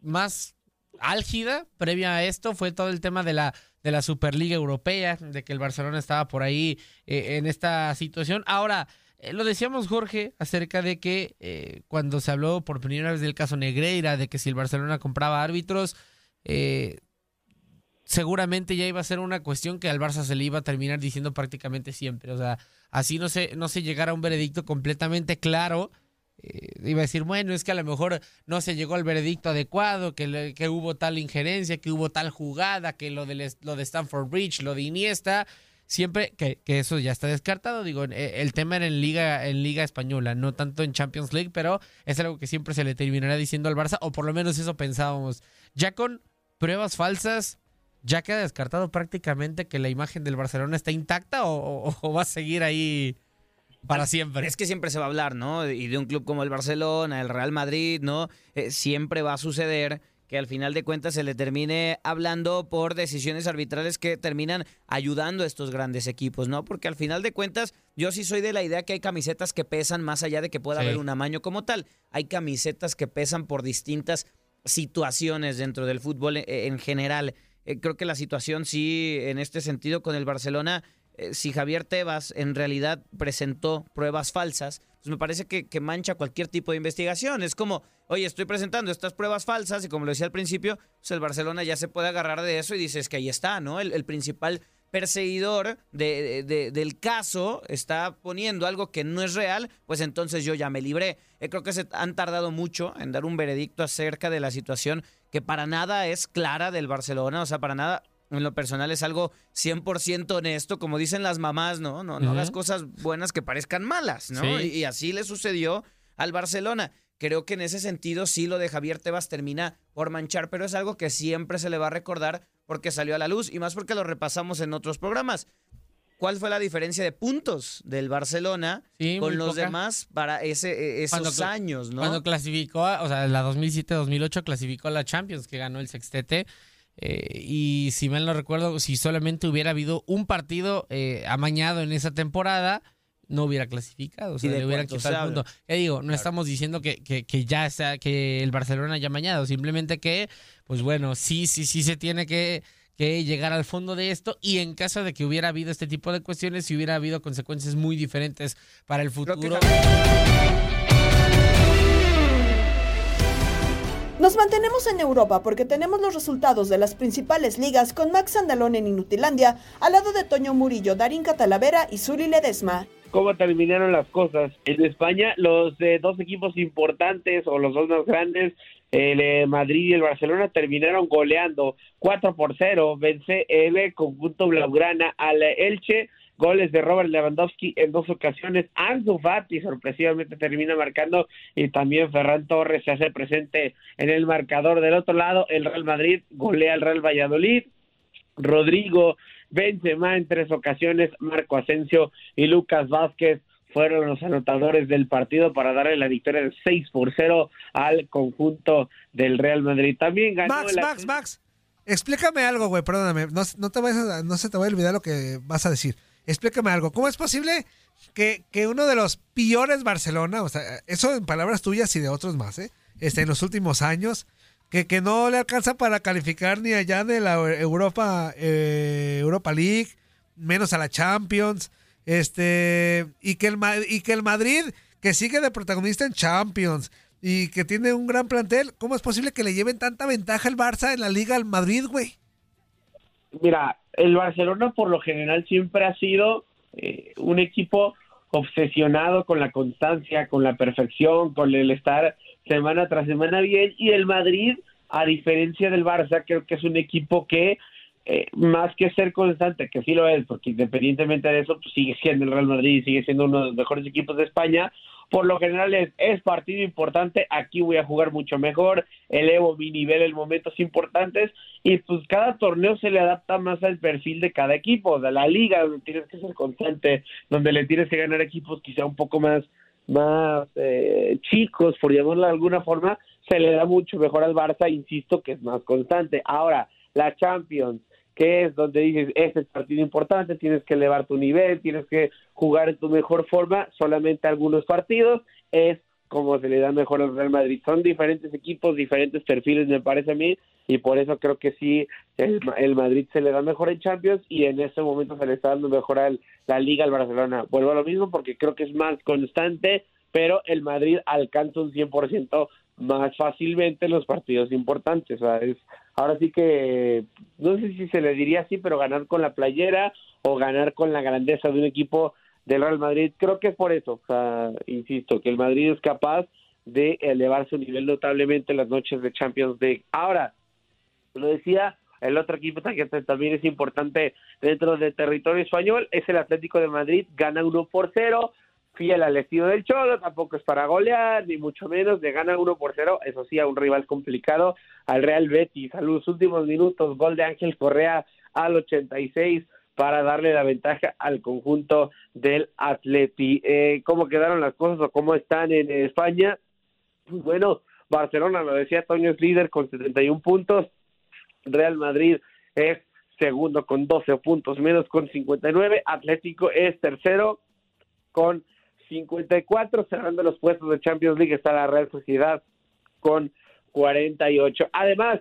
más álgida previa a esto fue todo el tema de la de la Superliga Europea, de que el Barcelona estaba por ahí eh, en esta situación. Ahora, eh, lo decíamos Jorge acerca de que cuando se habló por primera vez del caso Negreira, de que si el Barcelona compraba árbitros, seguramente ya iba a ser una cuestión que al Barça se le iba a terminar diciendo prácticamente siempre. O sea, así no se, no se llegara a un veredicto completamente claro eh, iba a decir, bueno, es que a lo mejor no se llegó al veredicto adecuado, que, que hubo tal injerencia, que hubo tal jugada, que lo de, lo de Stanford Bridge, lo de Iniesta, siempre que, que, eso ya está descartado. Digo, eh, el tema era en Liga, en Liga Española, no tanto en Champions League, pero es algo que siempre se le terminará diciendo al Barça, o por lo menos eso pensábamos. Ya con pruebas falsas, ya queda descartado prácticamente que la imagen del Barcelona está intacta o, o, o va a seguir ahí para siempre. Es que siempre se va a hablar, ¿no? Y de un club como el Barcelona, el Real Madrid, ¿no? Eh, siempre va a suceder que al final de cuentas se le termine hablando por decisiones arbitrales que terminan ayudando a estos grandes equipos, ¿no? Porque al final de cuentas yo sí soy de la idea que hay camisetas que pesan más allá de que pueda sí. haber un amaño como tal. Hay camisetas que pesan por distintas situaciones dentro del fútbol en, en general. Eh, creo que la situación sí, en este sentido, con el Barcelona eh, si Javier Tebas en realidad presentó pruebas falsas, pues me parece que, que, mancha cualquier tipo de investigación. Es como, oye, estoy presentando estas pruebas falsas y como lo decía al principio, pues el Barcelona ya se puede agarrar de eso y dices que ahí está, ¿no? El, principal perseguidor de, del caso está poniendo algo que no es real, pues entonces yo ya me libré. Eh, creo que se han tardado mucho en dar un veredicto acerca de la situación que para nada es clara del Barcelona, o sea, para nada en lo personal es algo 100% honesto, como dicen las mamás, ¿no? No, no uh -huh. hagas cosas buenas que parezcan malas, ¿no? Sí. Y, y, así le sucedió al Barcelona. Creo que en ese sentido sí lo de Javier Tebas termina por manchar, pero es algo que siempre se le va a recordar porque salió a la luz y más porque lo repasamos en otros programas. ¿Cuál fue la diferencia de puntos del Barcelona sí, con los poca. demás para ese, e, esos cuando, años, no? Cuando clasificó, o sea, la 2007-2008 clasificó a la Champions, que ganó el sextete. Eh, y si mal no recuerdo, si solamente hubiera habido un partido eh, amañado en esa temporada, no hubiera clasificado, o sea, le hubieran quitado el punto. Ya digo, no claro. estamos diciendo que, que, que, ya sea, que el Barcelona haya amañado, simplemente que, pues bueno, sí, sí, sí se tiene que, que llegar al fondo de esto y en caso de que hubiera habido este tipo de cuestiones, si hubiera habido consecuencias muy diferentes para el futuro. Nos mantenemos en Europa porque tenemos los resultados de las principales ligas con Max Andalón en Inutilandia, al lado de Toño Murillo, Darín Catalavera y Zuri Ledesma. ¿Cómo terminaron las cosas? En España, los eh, dos equipos importantes o los dos más grandes, el eh, Madrid y el Barcelona, terminaron goleando 4 por 0. Vence el conjunto Blaugrana al Elche goles de Robert Lewandowski en dos ocasiones. Ansu Fati sorpresivamente termina marcando y también Ferran Torres se hace presente en el marcador. Del otro lado, el Real Madrid golea al Real Valladolid. Rodrigo Benzema en tres ocasiones, Marco Asensio y Lucas Vázquez fueron los anotadores del partido para darle la victoria de 6 por 0 al conjunto del Real Madrid. También ganó Max, el Max, Max. Explícame algo, güey, perdóname. No, no te vayas a- no se te vaya a olvidar lo que vas a decir. Explícame algo. ¿Cómo es posible que, que uno de los peores Barcelona, o sea, eso en palabras tuyas y de otros más, ¿eh? Este, en los últimos años, que, que no le alcanza para calificar ni allá de la Europa, eh, Europa League, menos a la Champions, este, y que el, y que el Madrid, que sigue de protagonista en Champions, y que tiene un gran plantel, ¿cómo es posible que le lleven tanta ventaja el Barça en la Liga al Madrid, güey? Mira, el Barcelona por lo general siempre ha sido eh, un equipo obsesionado con la constancia, con la perfección, con el estar semana tras semana bien y el Madrid, a diferencia del Barça, creo que es un equipo que eh, más que ser constante, que sí lo es, porque independientemente de eso, pues sigue siendo el Real Madrid sigue siendo uno de los mejores equipos de España. Por lo general es, es partido importante, aquí voy a jugar mucho mejor, elevo mi nivel en momentos importantes y pues cada torneo se le adapta más al perfil de cada equipo, de la liga donde tienes que ser constante, donde le tienes que ganar equipos quizá un poco más más eh, chicos, por llamarlo de alguna forma, se le da mucho mejor al Barça, insisto que es más constante. Ahora, la Champions, que es donde dices, este es partido importante, tienes que elevar tu nivel, tienes que jugar en tu mejor forma, solamente algunos partidos, es como se le da mejor al Real Madrid. Son diferentes equipos, diferentes perfiles, me parece a mí, y por eso creo que sí, el, el Madrid se le da mejor en Champions y en este momento se le está dando mejor al, la Liga al Barcelona. Vuelvo a lo mismo porque creo que es más constante, pero el Madrid alcanza un 100% más fácilmente en los partidos importantes. O sea, es, ahora sí que, no sé si se le diría así, pero ganar con la playera o ganar con la grandeza de un equipo del Real Madrid, creo que es por eso. Insisto, que el Madrid es capaz de elevar su nivel notablemente en las noches de Champions League. Ahora, lo decía, el otro equipo que también es importante dentro del territorio español es el Atlético de Madrid, gana 1 por 0, fiel al estilo del Cholo, tampoco es para golear, ni mucho menos, le gana 1 por 0, eso sí, a un rival complicado, al Real Betis, a los últimos minutos, gol de Ángel Correa al 86 para darle la ventaja al conjunto del Atleti. Eh, ¿Cómo quedaron las cosas o cómo están en España? Pues bueno, Barcelona, lo decía Toño, es líder con 71 puntos, Real Madrid es segundo con 12 puntos menos con 59, Atlético es tercero con 54, cerrando los puestos de Champions League está la Real Sociedad con 48. Además,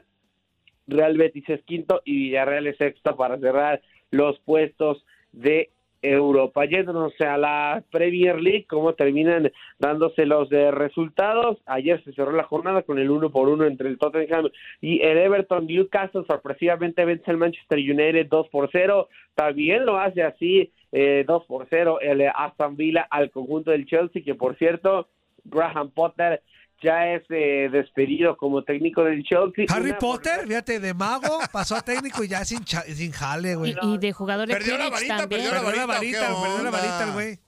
Real Betis es quinto y Villarreal es sexto para cerrar los puestos de Europa. Yéndonos a la Premier League, cómo terminan dándose los eh, resultados. Ayer se cerró la jornada con el uno por uno entre el Tottenham y el Everton. Newcastle sorpresivamente vence al Manchester United 2 por 0. También lo hace así eh, 2 por 0 el Aston Villa al conjunto del Chelsea, que por cierto, Graham Potter ya es eh, despedido como técnico del Chelsea. Harry Una Potter, fíjate, de mago pasó a técnico y ya sin, cha- sin jale, güey. Y, y de jugador de Perdió la Quidditch varita, también. perdió la varita, perdió la varita, el güey.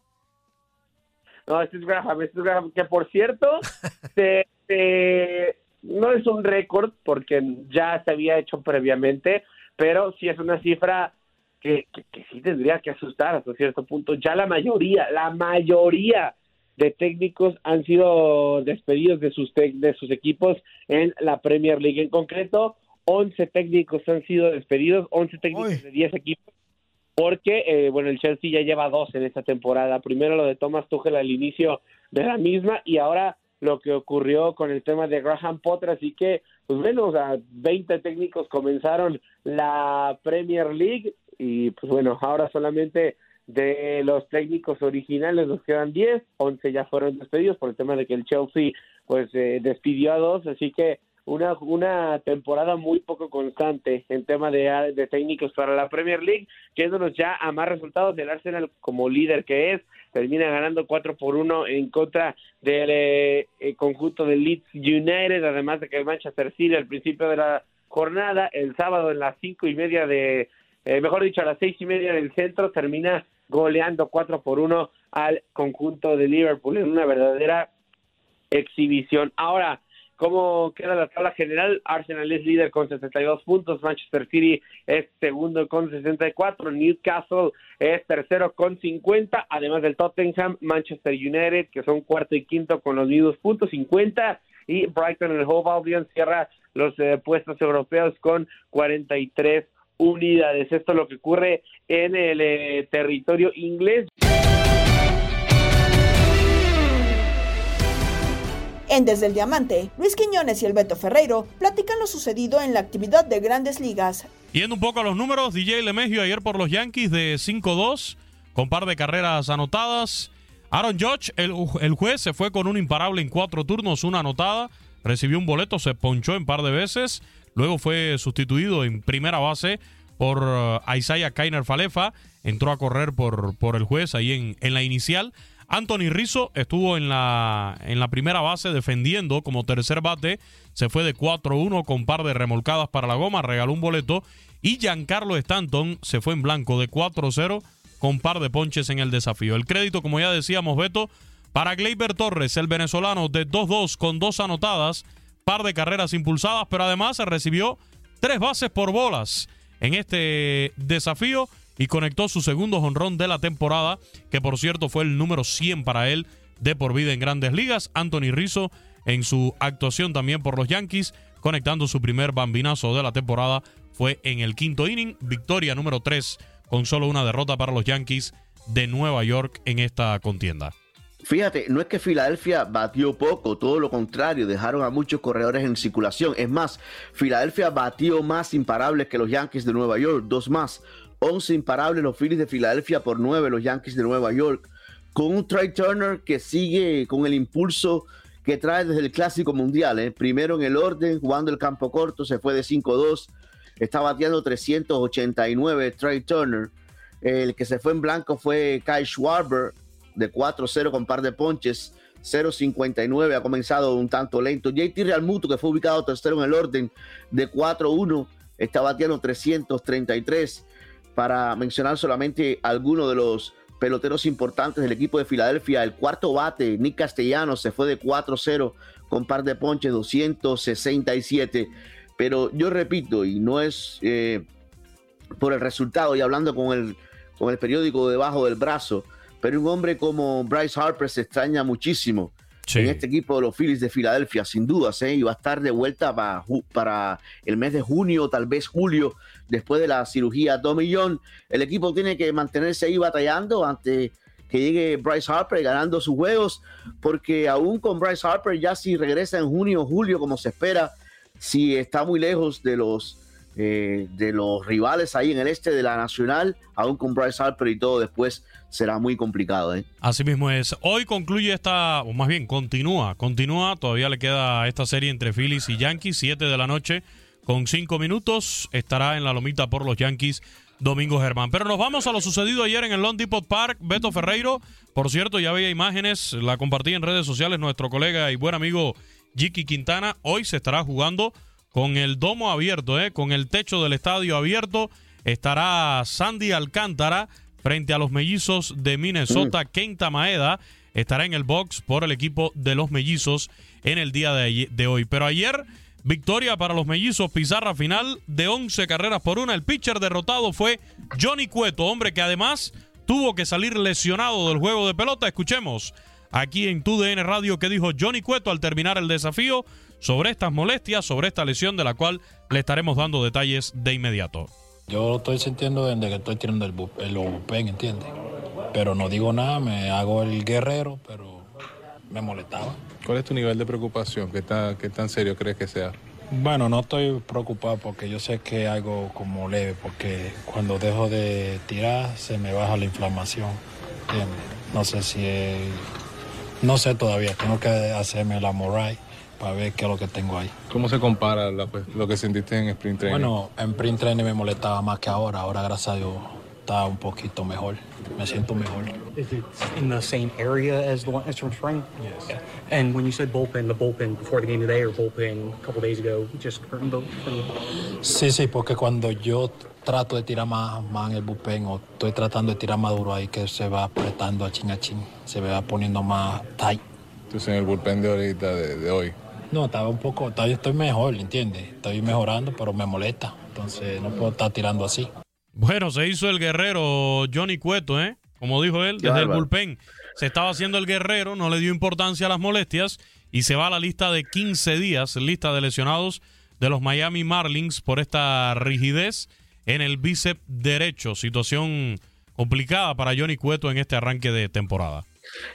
No, este es Graham, este es Graham, que por cierto, se- se- no es un récord porque ya se había hecho previamente, pero sí es una cifra que, que, que sí tendría que asustar hasta cierto punto. Ya la mayoría, la mayoría de técnicos han sido despedidos de sus, de sus equipos en la Premier League. En concreto, 11 técnicos han sido despedidos, 11 técnicos de 10 equipos porque eh, bueno el Chelsea ya lleva dos en esta temporada. Primero lo de Thomas Tuchel al inicio de la misma y ahora lo que ocurrió con el tema de Graham Potter. Así que pues bueno o sea 20 técnicos comenzaron la Premier League y pues bueno ahora solamente de los técnicos originales nos quedan 10 11 ya fueron despedidos por el tema de que el Chelsea pues eh, despidió a dos. Así que una, una temporada muy poco constante en tema de, de técnicos para la Premier League, yéndonos ya a más resultados. Del Arsenal como líder que es, termina ganando 4 por 1 en contra del eh, eh, conjunto de Leeds United, además de que el Manchester City al principio de la jornada, el sábado en las cinco y media de, eh, mejor dicho, a las seis y media del centro, termina goleando 4 por 1 al conjunto de Liverpool en una verdadera exhibición. Ahora, cómo queda la tabla general. Arsenal es líder con 62 puntos, Manchester City es segundo con 64, Newcastle es tercero con 50, además del Tottenham, Manchester United, que son cuarto y quinto con los mismos puntos, 50, y Brighton el Hove Albion cierra los eh, puestos europeos con 43 unidades. Esto es lo que ocurre en el eh, territorio inglés. En Desde el Diamante, Luis Quiñones y el Beto Ferreiro platican lo sucedido en la actividad de grandes ligas. Yendo un poco a los números, DJ Lemegio ayer por los Yankees de 5-2, con par de carreras anotadas. Aaron Judge, el, el, juez, se fue con un imparable en cuatro turnos, una anotada. Recibió un boleto, se ponchó en par de veces. Luego fue sustituido en primera base por uh, Isaiah Kainer Falefa. Entró a correr por, por el juez ahí en, en la inicial. Anthony Rizzo estuvo en la, en la primera base defendiendo como tercer bate. Se fue de 4-1 con par de remolcadas para la goma, regaló un boleto. Y Giancarlo Stanton se fue en blanco de 4-0 con par de ponches en el desafío. El crédito, como ya decíamos, Beto, para Gleyber Torres, el venezolano, de 2-2 con dos anotadas, par de carreras impulsadas, pero además recibió tres bases por bolas en este desafío y conectó su segundo jonrón de la temporada, que por cierto fue el número 100 para él de por vida en grandes ligas. Anthony Rizzo en su actuación también por los Yankees, conectando su primer bambinazo de la temporada, fue en el quinto inning, victoria número 3 con solo una derrota para los Yankees de Nueva York en esta contienda. Fíjate, no es que Filadelfia batió poco, todo lo contrario, dejaron a muchos corredores en circulación. Es más, Filadelfia batió más imparables que los Yankees de Nueva York, dos más. 11 imparables los Phillies de Filadelfia por 9 los Yankees de Nueva York. Con un Trey Turner que sigue con el impulso que trae desde el Clásico Mundial. ¿eh? Primero en el orden, jugando el campo corto, se fue de 5-2. Está bateando 389 Trey Turner. El que se fue en blanco fue Kyle Schwarber de 4-0 con par de ponches. 0.59 ha comenzado un tanto lento. JT Realmuto, que fue ubicado tercero en el orden de 4-1, está bateando 333 para mencionar solamente algunos de los peloteros importantes del equipo de Filadelfia. El cuarto bate, Nick Castellanos, se fue de 4-0 con par de ponches, 267. Pero yo repito, y no es eh, por el resultado y hablando con el, con el periódico debajo del brazo, pero un hombre como Bryce Harper se extraña muchísimo sí. en este equipo de los Phillies de Filadelfia, sin dudas, ¿eh? y va a estar de vuelta para, para el mes de junio, tal vez julio, después de la cirugía Tommy John. El equipo tiene que mantenerse ahí batallando ante que llegue Bryce Harper ganando sus juegos, porque aún con Bryce Harper, ya si regresa en junio o julio, como se espera, si está muy lejos de los eh, de los rivales ahí en el este de la Nacional, aún con Bryce Harper y todo después será muy complicado. ¿eh? Así mismo es. Hoy concluye esta, o más bien continúa, continúa, todavía le queda esta serie entre Phillies y Yankees, 7 de la noche con 5 minutos, estará en la lomita por los Yankees. Domingo Germán. Pero nos vamos a lo sucedido ayer en el Long Depot Park. Beto Ferreiro, por cierto, ya veía imágenes, la compartí en redes sociales nuestro colega y buen amigo Jiki Quintana. Hoy se estará jugando con el domo abierto, ¿eh? con el techo del estadio abierto. Estará Sandy Alcántara frente a los mellizos de Minnesota. Mm. Kenta Maeda estará en el box por el equipo de los mellizos en el día de, de hoy. Pero ayer, victoria para los mellizos, pizarra final de 11 carreras por una. El pitcher derrotado fue Johnny Cueto, hombre que además tuvo que salir lesionado del juego de pelota. Escuchemos aquí en TUDN Radio que dijo Johnny Cueto al terminar el desafío sobre estas molestias, sobre esta lesión de la cual le estaremos dando detalles de inmediato. Yo lo estoy sintiendo desde que estoy tirando el, el bullpen, ¿entiendes? Pero no digo nada, me hago el guerrero, pero me molestaba. ¿Cuál es tu nivel de preocupación? ¿Qué, ta, qué tan serio crees que sea? Bueno, no estoy preocupado porque yo sé que es algo como leve, porque cuando dejo de tirar se me baja la inflamación. ¿entiendes? No sé si es... No sé todavía, tengo que hacerme la moray para ver qué es lo que tengo ahí. ¿Cómo se compara la, pues, lo que sentiste en sprint training? Bueno, en sprint training me molestaba más que ahora. Ahora, gracias a Dios, está un poquito mejor. Me siento mejor. Is it in the same area as the one as from spring? Yes. Yeah. And when you said bullpen, the bullpen before the game today or bullpen a couple days ago, just hurting both? Sí, sí, porque cuando yo trato de tirar más, más en el bullpen o estoy tratando de tirar más duro ahí que se va apretando a chin a chin, se va poniendo más tight. Entonces en el bullpen de ahorita, de, de hoy, No, estaba un poco, todavía estoy mejor, ¿entiendes? Estoy mejorando, pero me molesta. Entonces no puedo estar tirando así. Bueno, se hizo el guerrero Johnny Cueto, ¿eh? Como dijo él, desde el bullpen. Se estaba haciendo el guerrero, no le dio importancia a las molestias y se va a la lista de 15 días, lista de lesionados de los Miami Marlins por esta rigidez en el bíceps derecho. Situación complicada para Johnny Cueto en este arranque de temporada.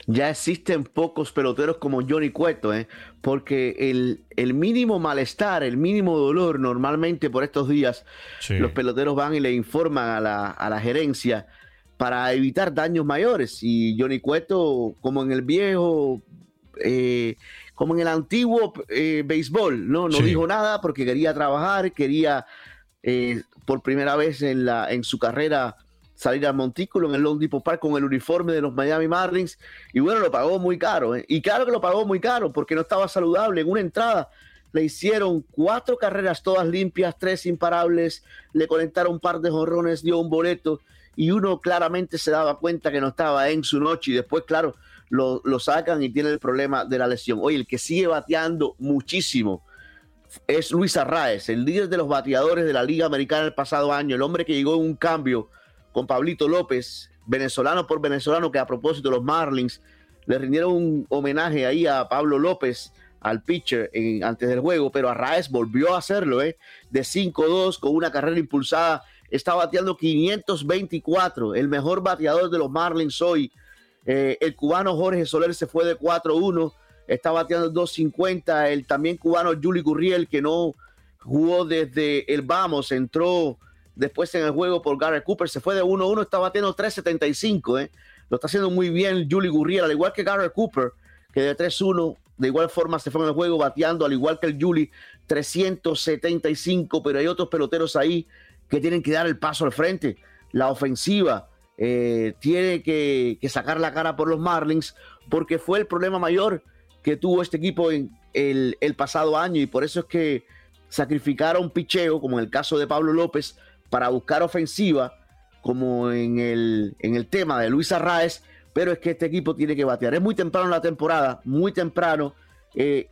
Ya existen pocos peloteros como Johnny Cueto, ¿eh? porque el, el mínimo malestar, el mínimo dolor, normalmente por estos días, Sí. los peloteros van y le informan a la, a la gerencia para evitar daños mayores. Y Johnny Cueto, como en el viejo, eh, como en el antiguo eh, béisbol, ¿no? No Sí. dijo nada porque quería trabajar, quería eh, por primera vez en, la, en su carrera salir al montículo en el Long Depot Park con el uniforme de los Miami Marlins y bueno, lo pagó muy caro. ¿eh? Y claro que lo pagó muy caro porque no estaba saludable. En una entrada le hicieron cuatro carreras todas limpias, tres imparables, le conectaron un par de jorrones, dio un boleto y uno claramente se daba cuenta que no estaba en su noche y después, claro, lo, lo sacan y tiene el problema de la lesión. Oye, el que sigue bateando muchísimo es Luis Arraez, el líder de los bateadores de la Liga Americana el pasado año, el hombre que llegó en un cambio con Pablito López, venezolano por venezolano, que a propósito los Marlins le rindieron un homenaje ahí a Pablo López, al pitcher antes del juego, pero Arraez volvió a hacerlo, ¿eh? de 5-2 con una carrera impulsada, está bateando 524, el mejor bateador de los Marlins hoy. Eh, el cubano Jorge Soler se fue de 4-1, está bateando 2.50. El también cubano Juli Gurriel, que no jugó desde el vamos, entró después en el juego por Garrett Cooper, se fue de 1-1, está bateando 3.75. ¿eh? Lo está haciendo muy bien Juli Gurriel, al igual que Garrett Cooper, que de 3-1, de igual forma se fue en el juego bateando, al igual que el Juli, 375. Pero hay otros peloteros ahí que tienen que dar el paso al frente. La ofensiva eh, tiene que, que sacar la cara por los Marlins, porque fue el problema mayor que tuvo este equipo en el, el pasado año y por eso es que sacrificaron picheo, como en el caso de Pablo López, para buscar ofensiva, como en el, en el tema de Luis Arraez, pero es que este equipo tiene que batear. Es muy temprano en la temporada, muy temprano. Eh,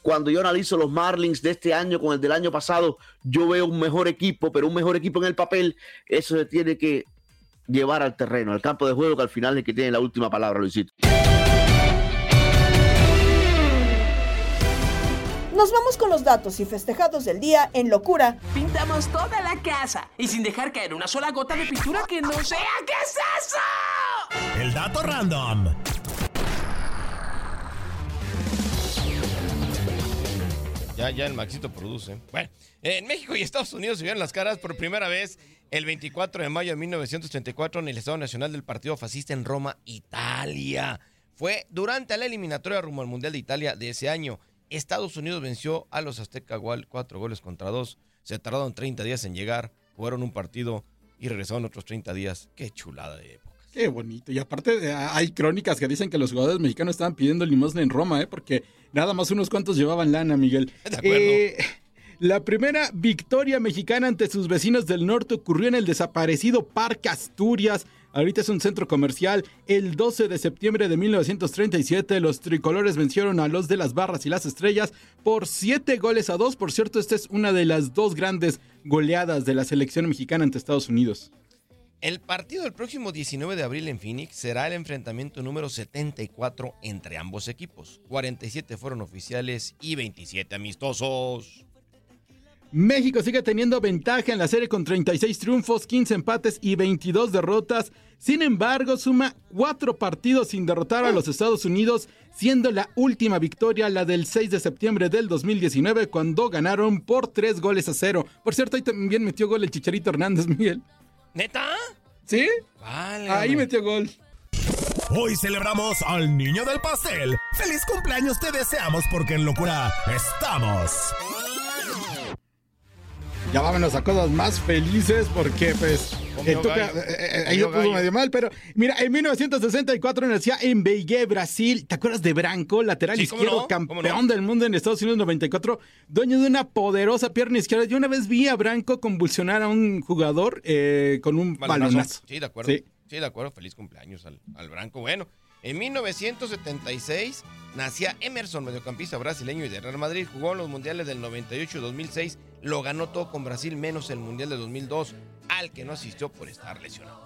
cuando yo analizo los Marlins de este año con el del año pasado, yo veo un mejor equipo, pero un mejor equipo en el papel, eso se tiene que llevar al terreno, al campo de juego, que al final es que tiene la última palabra, Luisito. Nos vamos con los datos y festejados del día en locura. Pintamos toda la casa y sin dejar caer una sola gota de pintura que no sea. ¿Qué es eso? El dato random. Ya, ya el Maxito produce. Bueno, en México y Estados Unidos se vieron las caras por primera vez el 24 de mayo de 1934 en el Estado Nacional del Partido Fascista en Roma, Italia. Fue durante la eliminatoria rumbo al Mundial de Italia de ese año. Estados Unidos venció a los Azteca igual cuatro goles contra dos. Se tardaron 30 días en llegar, jugaron un partido y regresaron otros 30 días. Qué chulada de época. Qué bonito. Y aparte eh, hay crónicas que dicen que los jugadores mexicanos estaban pidiendo limosna en Roma, ¿eh? porque nada más unos cuantos llevaban lana, Miguel. De acuerdo. Eh, la primera victoria mexicana ante sus vecinos del norte ocurrió en el desaparecido Parque Asturias. Ahorita es un centro comercial. El 12 de septiembre de 1937, los tricolores vencieron a los de las Barras y las Estrellas por 7 goles a 2. Por cierto, esta es una de las dos grandes goleadas de la selección mexicana ante Estados Unidos. El partido del próximo 19 de abril en Phoenix será el enfrentamiento número 74 entre ambos equipos. 47 fueron oficiales y 27 amistosos. México sigue teniendo ventaja en la serie con 36 triunfos, 15 empates y 22 derrotas. Sin embargo, suma cuatro partidos sin derrotar a los Estados Unidos, siendo la última victoria la del 6 de septiembre del 2019 cuando ganaron por 3 goles a 0. Por cierto, ahí también metió gol el Chicharito Hernández, Miguel. ¿Neta? ¿Sí? Vale. Ahí metió gol. Hoy celebramos al niño del pastel. ¡Feliz cumpleaños te deseamos porque en locura estamos! Ya vámonos a cosas más felices porque pues Comió el Tuca, gallo. eh, eh, ahí lo puso medio mal, pero mira, en 1964 nació en Beigué, Brasil. ¿Te acuerdas de Branco, lateral Sí, izquierdo, no, campeón no. del mundo en Estados Unidos 94, dueño de una poderosa pierna izquierda? Yo una vez vi a Branco convulsionar a un jugador eh, con un balonazo. Sí, de acuerdo. Sí. Sí. de acuerdo. Feliz cumpleaños al, al Branco. Bueno, En 1976 nacía Emerson, mediocampista brasileño y de Real Madrid. Jugó en los mundiales del 98 y 2006. Lo ganó todo con Brasil, menos el mundial de 2002, al que no asistió por estar lesionado.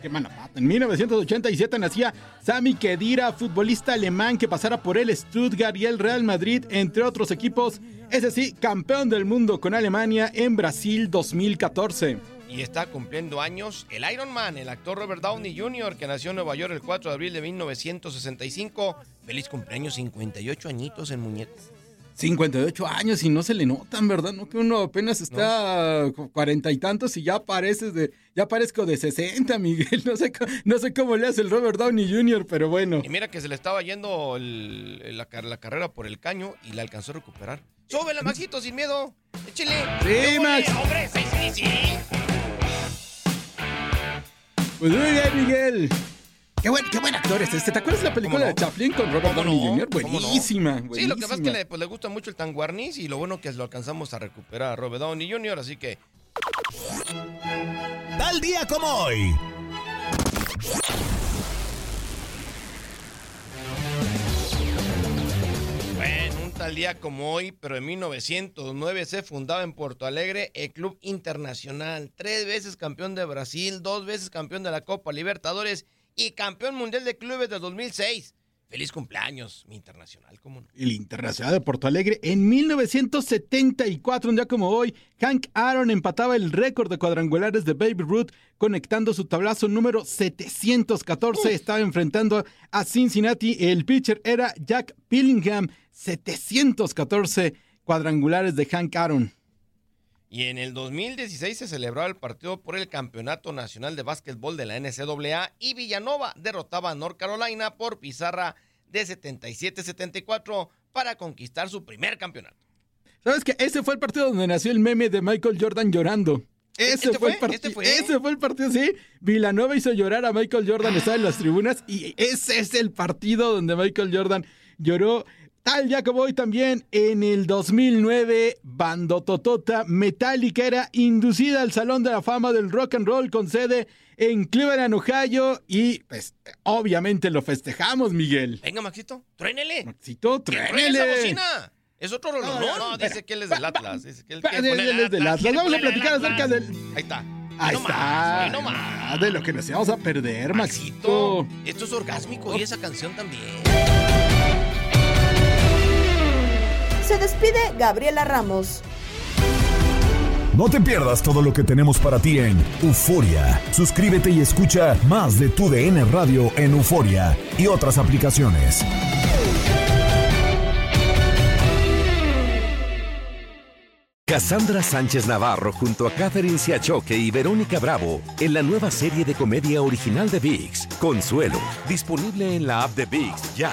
Qué mala. En 1987 nacía Sami Khedira, futbolista alemán que pasara por el Stuttgart y el Real Madrid, entre otros equipos. Ese sí, campeón del mundo con Alemania en Brasil 2014. Y está cumpliendo años el Iron Man, el actor Robert Downey Jr., que nació en Nueva York el 4 de abril de 1965. Feliz cumpleaños, 58 añitos en muñecos. 58 años y no se le notan, ¿verdad? No que uno apenas está cuarenta y tantos y ya pareces de, ya parezco de 60, Miguel. No sé, no sé cómo le hace el Robert Downey Jr., pero bueno. Y mira que se le estaba yendo el- la, la carrera por el caño y la alcanzó a recuperar. ¡Súbele, Maxito, sin miedo! ¡Échele! Sí, ¡Súbele, Max. ¡Hombre, sí, sí, sí! Pues muy bien, Miguel. Qué buen, qué buen actor es este. ¿Te acuerdas de la película de Chaplin con Robert ¿Cómo Downey no? Jr.? ¿Cómo no? Buenísima, Sí, lo que pasa es que buenísima. le, pues, le gusta mucho el tanguarniz y lo bueno que es lo alcanzamos a recuperar a Robert Downey Jr., así que Tal día como hoy. Tal día como hoy, pero en 1909 se fundaba en Porto Alegre el Club Internacional. Tres veces campeón de Brasil, dos veces campeón de la Copa Libertadores y campeón mundial de clubes del 2006. Feliz cumpleaños, mi internacional, ¿cómo no? El Internacional de Porto Alegre. En 1974, un día como hoy, Hank Aaron empataba el récord de cuadrangulares de Baby Ruth, conectando su tablazo número 714. Estaba enfrentando a Cincinnati. El pitcher era Jack Billingham. 714 cuadrangulares de Hank Aaron. Y en el 2016 se celebró el partido por el Campeonato Nacional de Básquetbol de la NCAA y Villanova derrotaba a North Carolina por pizarra de 77-74 para conquistar su primer campeonato. ¿Sabes qué? Ese fue el partido donde nació el meme de Michael Jordan llorando. Ese ¿Este fue, el partido. ¿Este fue? Ese fue el partido, sí. Villanova hizo llorar a Michael Jordan, estaba en las tribunas y ese es el partido donde Michael Jordan lloró. Tal ya como hoy también, en el 2009, Bandototota Metallica era inducida al Salón de la Fama del Rock and Roll con sede en Cleveland, Ohio y pues obviamente lo festejamos, Miguel. Venga, Maxito, truénele. Maxito, ¡Que truene truénele. esa bocina! Es otro. No, No, no, dice que él es del Atlas. Dice que él es del Atlas. Vamos a platicar acerca del- Ahí está. Ahí está. No más. De lo que nos íbamos a perder, Maxito. Esto es orgásmico y esa canción también. Se despide Gabriela Ramos. No te pierdas todo lo que tenemos para ti en Euforia. Suscríbete y escucha más de tu DN Radio en Euforia y otras aplicaciones. Cassandra Sánchez Navarro junto a Catherine Siachoque y Verónica Bravo en la nueva serie de comedia original de VIX, Consuelo, disponible en la app de VIX ya.